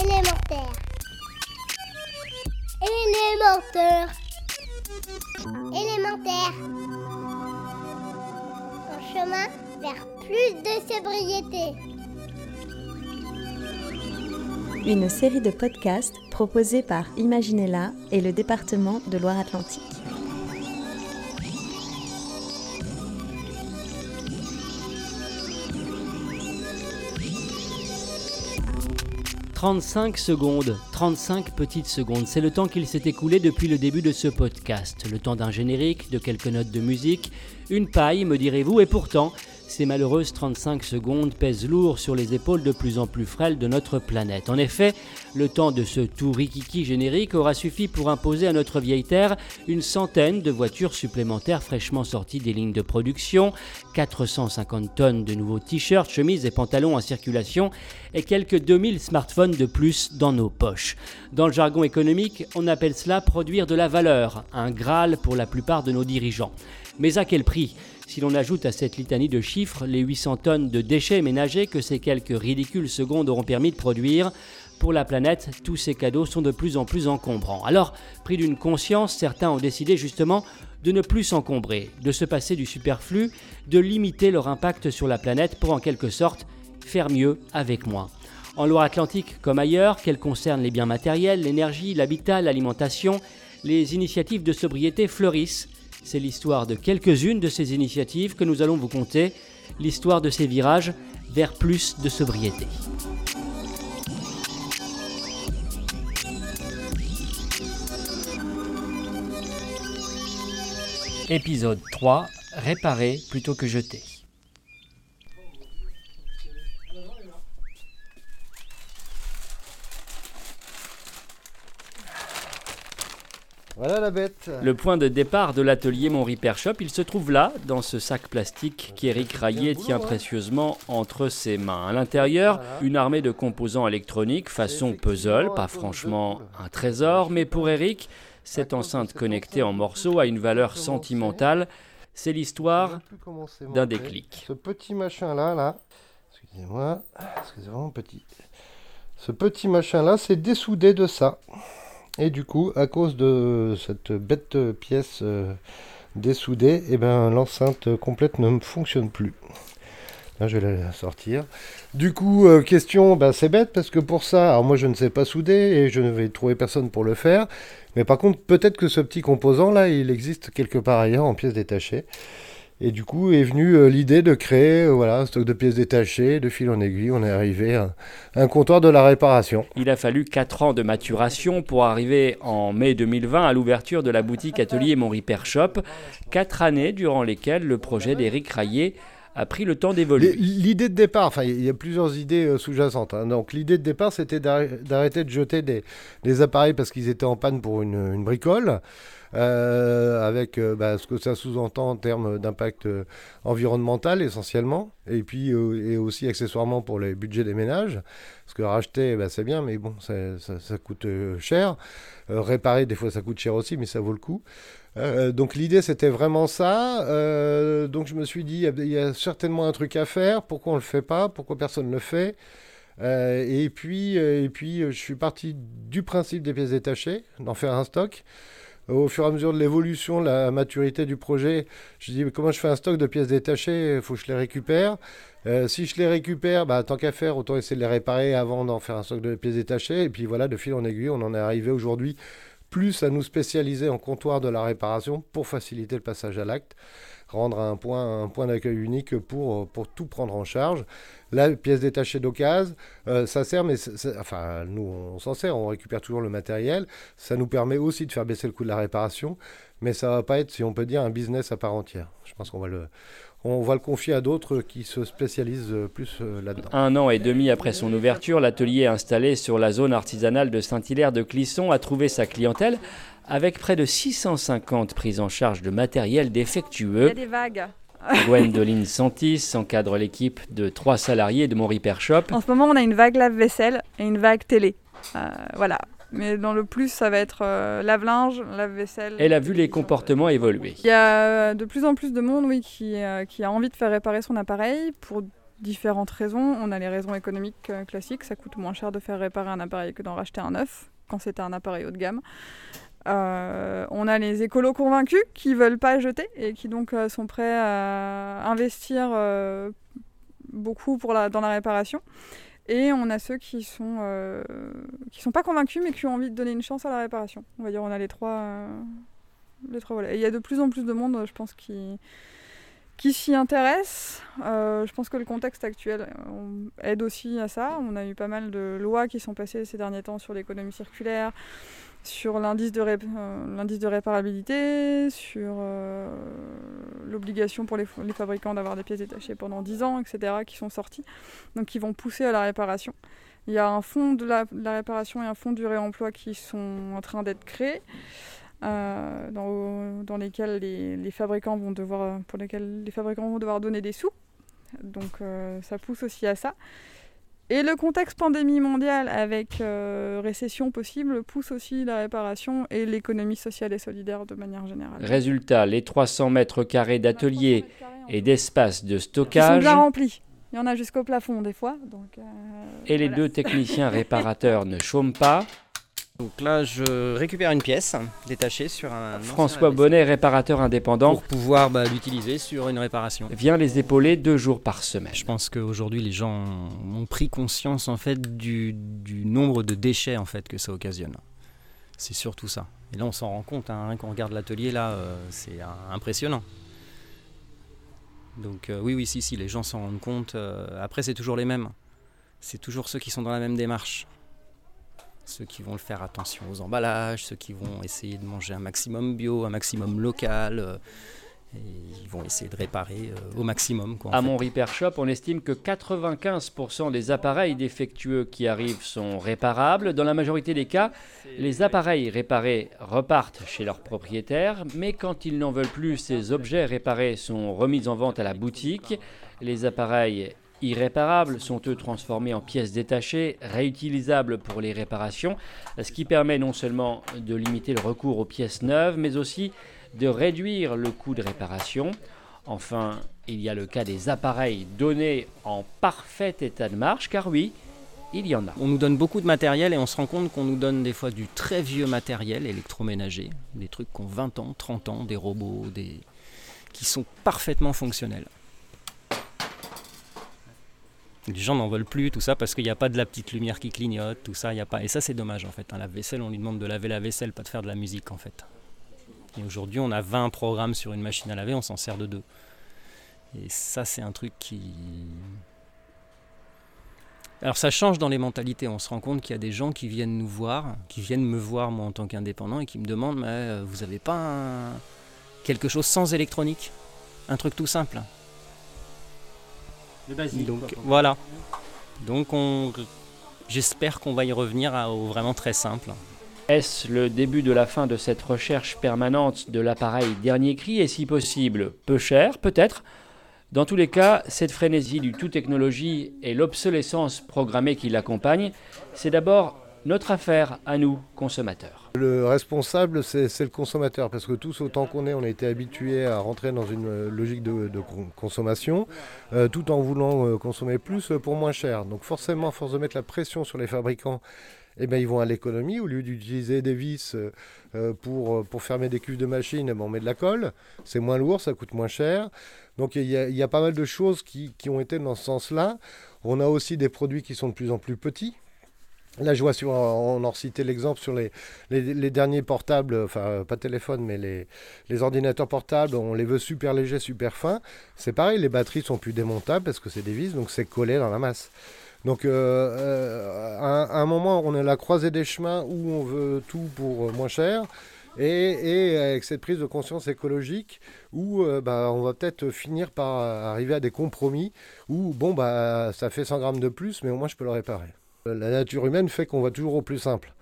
Élémentaire. Élémentaire. Élémentaire. Un chemin vers plus de sobriété. Une série de podcasts proposés par Imaginella et le département de Loire-Atlantique. 35 secondes, 35 petites secondes, c'est le temps qu'il s'est écoulé depuis le début de ce podcast. Le temps d'un générique, de quelques notes de musique, une paille, me direz-vous, et pourtant, ces malheureuses 35 secondes pèsent lourd sur les épaules de plus en plus frêles de notre planète. En effet, le temps de ce tout rikiki générique aura suffi pour imposer à notre vieille Terre une centaine de voitures supplémentaires fraîchement sorties des lignes de production, 450 tonnes de nouveaux t-shirts, chemises et pantalons en circulation et quelques 2000 smartphones de plus dans nos poches. Dans le jargon économique, on appelle cela produire de la valeur, un Graal pour la plupart de nos dirigeants. Mais à quel prix? Si l'on ajoute à cette litanie de chiffres les 800 tonnes de déchets ménagers que ces quelques ridicules secondes auront permis de produire, pour la planète, tous ces cadeaux sont de plus en plus encombrants. Alors, pris d'une conscience, certains ont décidé justement de ne plus s'encombrer, de se passer du superflu, de limiter leur impact sur la planète pour en quelque sorte faire mieux avec moins. En Loire-Atlantique comme ailleurs, qu'elles concernent les biens matériels, l'énergie, l'habitat, l'alimentation, les initiatives de sobriété fleurissent c'est l'histoire de quelques-unes de ces initiatives que nous allons vous conter, l'histoire de ces virages vers plus de sobriété. Épisode 3 Réparer plutôt que jeter. Voilà la bête. Le point de départ de l'atelier Mon Repair Shop, il se trouve là, dans ce sac plastique qu'Eric Raillet tient précieusement entre ses mains. À l'intérieur, une armée de composants électroniques façon puzzle, pas franchement un trésor, mais pour Eric, cette enceinte connectée en morceaux a une valeur sentimentale. C'est l'histoire d'un déclic. Ce petit machin là, là, excusez-moi, excusez-moi, petit. Ce petit machin là, c'est dessoudé de ça. Et du coup, à cause de cette bête pièce euh, dessoudée, eh ben, l'enceinte complète ne fonctionne plus. Là, je vais la sortir. Du coup, euh, question, ben, c'est bête parce que pour ça, alors moi je ne sais pas souder et je ne vais trouver personne pour le faire. Mais par contre, peut-être que ce petit composant là, il existe quelque part ailleurs en pièces détachées. Et du coup est venue euh, l'idée de créer euh, voilà, un stock de pièces détachées, de fil en aiguille. On est arrivé à un comptoir de la réparation. Il a fallu 4 ans de maturation pour arriver en mai 2020 à l'ouverture de la boutique Atelier Mon Repair Shop. 4 années durant lesquelles le projet d'Éric Raillet a pris le temps d'évoluer. L'idée de départ, enfin il y a plusieurs idées euh, sous-jacentes. Hein. Donc l'idée de départ c'était d'arrêter de jeter des, appareils parce qu'ils étaient en panne pour une bricole. Euh, avec euh, bah, ce que ça sous-entend en termes d'impact environnemental essentiellement, et puis et aussi accessoirement pour les budgets des ménages, parce que racheter, bah, c'est bien, mais bon, ça, coûte cher. réparer, des fois, ça coûte cher aussi, mais ça vaut le coup. Donc l'idée c'était vraiment ça. donc je me suis dit il y, a certainement un truc à faire. Pourquoi on le fait pas? Pourquoi personne ne le fait? Et puis et puis je suis parti du principe des pièces détachées, d'en faire un stock au fur et à mesure de l'évolution, la maturité du projet, je dis comment je fais un stock de pièces détachées, il faut que je les récupère. Euh, si je les récupère, bah, tant qu'à faire, autant essayer de les réparer avant d'en faire un stock de pièces détachées. Et puis voilà, de fil en aiguille, on en est arrivé aujourd'hui plus à nous spécialiser en comptoir de la réparation pour faciliter le passage à l'acte rendre un point, un point d'accueil unique pour, pour tout prendre en charge. La pièce détachée d'occasion, euh, ça sert, mais enfin, nous, on s'en sert, on récupère toujours le matériel. Ça nous permet aussi de faire baisser le coût de la réparation, mais ça va pas être, si on peut dire, un business à part entière. Je pense qu'on va le, on va le confier à d'autres qui se spécialisent plus euh, là-dedans. Un an et demi après son ouverture, l'atelier installé sur la zone artisanale de Saint-Hilaire de Clisson a trouvé sa clientèle avec près de 650 prises en charge de matériel défectueux. Il y a des vagues. Gwendoline Santis encadre l'équipe de trois salariés de mon repair shop. En ce moment, on a une vague lave-vaisselle et une vague télé. Euh, voilà. Mais dans le plus, ça va être euh, lave-linge, lave-vaisselle. Elle a vu les comportements évoluer. Il y a de plus en plus de monde oui, qui, euh, qui a envie de faire réparer son appareil pour différentes raisons. On a les raisons économiques euh, classiques, ça coûte moins cher de faire réparer un appareil que d'en racheter un neuf quand c'est un appareil haut de gamme. Euh, on a les écolos convaincus qui veulent pas jeter et qui donc euh, sont prêts à investir beaucoup pour la, dans la réparation. Et on a ceux qui sont qui sont pas convaincus mais qui ont envie de donner une chance à la réparation. On va dire on a les trois les trois volets. Et il y a de plus en plus de monde, je pense, qui qui s'y intéresse. Euh, je pense que le contexte actuel euh, aide aussi à ça. On a eu pas mal de lois qui sont passées ces derniers temps sur l'économie circulaire, sur l'indice de, euh, de, réparabilité, sur l'obligation pour les, fabricants d'avoir des pièces détachées pendant 10 ans, etc., qui sont sortis, donc qui vont pousser à la réparation. Il y a un fonds de la, réparation et un fonds du réemploi qui sont en train d'être créés. Euh, dans, dans, lesquels les, les, fabricants vont devoir, pour lesquels les fabricants vont devoir donner des sous. Donc euh, ça pousse aussi à ça. Et le contexte pandémie mondiale avec euh, récession possible pousse aussi la réparation et l'économie sociale et solidaire de manière générale. Résultat, les 300 mètres carrés d'ateliers et d'espace de stockage. Ils sont remplis. Il y en a jusqu'au plafond des fois. Donc, et les deux techniciens réparateurs ne chôment pas. Donc là, je récupère une pièce détachée sur un. François Bonnet, réparateur indépendant. Pour pouvoir bah, l'utiliser sur une réparation. Vient les épauler deux jours par semaine. Je pense qu'aujourd'hui, les gens ont pris conscience en fait du, nombre de déchets en fait que ça occasionne. C'est surtout ça. Et là, on s'en rend compte, hein, quand on regarde l'atelier, là, euh, c'est impressionnant. Donc euh, oui, oui, si, si, les gens s'en rendent compte. Euh, après, c'est toujours les mêmes. C'est toujours ceux qui sont dans la même démarche ceux qui vont faire attention aux emballages, ceux qui vont essayer de manger un maximum bio, un maximum local. Euh, et ils vont essayer de réparer euh, au maximum. Quoi, à mon Repair Shop, on estime que 95% des appareils défectueux qui arrivent sont réparables. Dans la majorité des cas, les appareils réparés repartent chez leur propriétaire, mais quand ils n'en veulent plus, ces objets réparés sont remis en vente à la boutique. Les appareils irréparables sont eux transformés en pièces détachées, réutilisables pour les réparations, ce qui permet non seulement de limiter le recours aux pièces neuves, mais aussi de réduire le coût de réparation. Enfin, il y a le cas des appareils donnés en parfait état de marche, car oui, il y en a. On nous donne beaucoup de matériel et on se rend compte qu'on nous donne des fois du très vieux matériel électroménager, des trucs qui ont 20 ans, 30 ans, des robots, des... qui sont parfaitement fonctionnels. Les gens n'en veulent plus, tout ça, parce qu'il n'y a pas de la petite lumière qui clignote, tout ça, il a pas. Et ça, c'est dommage, en fait. Un lave-vaisselle, on lui demande de laver la vaisselle, pas de faire de la musique, en fait. Et aujourd'hui, on a 20 programmes sur une machine à laver, on s'en sert de deux. Et ça, c'est un truc qui. Alors, ça change dans les mentalités. On se rend compte qu'il y a des gens qui viennent nous voir, qui viennent me voir, moi, en tant qu'indépendant, et qui me demandent Mais euh, vous n'avez pas quelque chose sans électronique? Un truc tout simple? Donc voilà. Donc on, j'espère qu'on va y revenir au vraiment très simple. Est-ce le début de la fin de cette recherche permanente de l'appareil dernier cri et si possible? Peu cher peut-être Dans tous les cas, cette frénésie du tout technologie et l'obsolescence programmée qui l'accompagne, c'est d'abord notre affaire à nous, consommateurs. Le responsable, c'est le consommateur, parce que tous, autant qu'on est, on a été habitués à rentrer dans une euh, logique de, consommation, euh, tout en voulant euh, consommer plus pour moins cher. Donc forcément, à force de mettre la pression sur les fabricants, eh ben, ils vont à l'économie. Au lieu d'utiliser des vis pour, pour fermer des cuves de machines, eh ben, on met de la colle. C'est moins lourd, ça coûte moins cher. Donc il y, y, a pas mal de choses qui, qui ont été dans ce sens-là. On a aussi des produits qui sont de plus en plus petits. Là, je vois sur, on en citait l'exemple sur les, derniers portables, enfin pas téléphone, mais les, ordinateurs portables, on les veut super légers, super fins. C'est pareil, les batteries sont plus démontables parce que c'est des vis, donc c'est collé dans la masse. Donc euh, euh, à, un moment, on est la croisée des chemins où on veut tout pour euh, moins cher. Et, et, avec cette prise de conscience écologique où bah, on va peut-être finir par arriver à des compromis où bon bah ça fait 100 grammes de plus mais au moins je peux le réparer. La nature humaine fait qu'on va toujours au plus simple.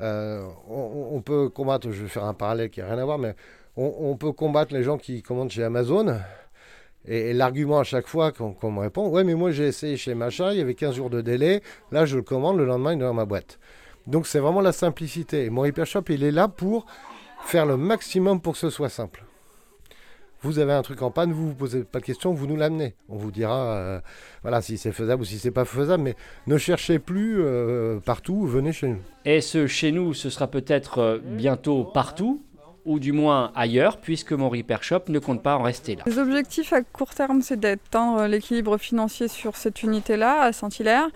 Euh, on, peut combattre, je vais faire un parallèle qui n'a rien à voir, mais on, peut combattre les gens qui commandent chez Amazon. Et, l'argument à chaque fois qu'on me répond, ouais, mais moi j'ai essayé chez Machin, il y avait 15 jours de délai, là je le commande, le lendemain il est dans ma boîte. Donc c'est vraiment la simplicité. Et mon Hypershop, il est là pour faire le maximum pour que ce soit simple. Vous avez un truc en panne, vous vous posez pas de questions, vous nous l'amenez. On vous dira, euh, voilà, si c'est faisable ou si c'est pas faisable, mais ne cherchez plus euh, partout, venez chez nous. Et ce chez nous, ce sera peut-être euh, bientôt partout, ou du moins ailleurs, puisque mon Repair Shop ne compte pas en rester là. Les objectifs à court terme, c'est d'atteindre l'équilibre financier sur cette unité-là, à Saint-Hilaire.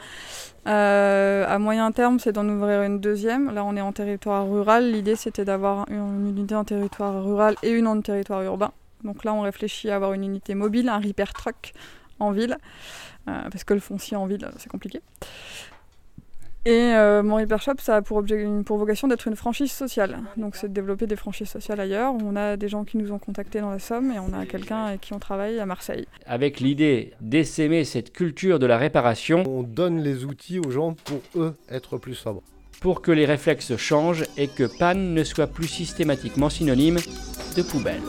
Euh, à moyen terme, c'est d'en ouvrir une deuxième. Là, on est en territoire rural. L'idée, c'était d'avoir une unité en territoire rural et une en territoire urbain. Donc là, on réfléchit à avoir une unité mobile, un repair truck en ville, euh, parce que le foncier en ville, c'est compliqué. Et euh, mon Repair Shop, ça a pour, objet, pour vocation d'être une franchise sociale. Donc c'est de développer des franchises sociales ailleurs. On a des gens qui nous ont contactés dans la Somme et on a quelqu'un avec qui on travaille à Marseille. Avec l'idée d'essaimer cette culture de la réparation. On donne les outils aux gens pour eux être plus sobres. Pour que les réflexes changent et que panne ne soit plus systématiquement synonyme de poubelle.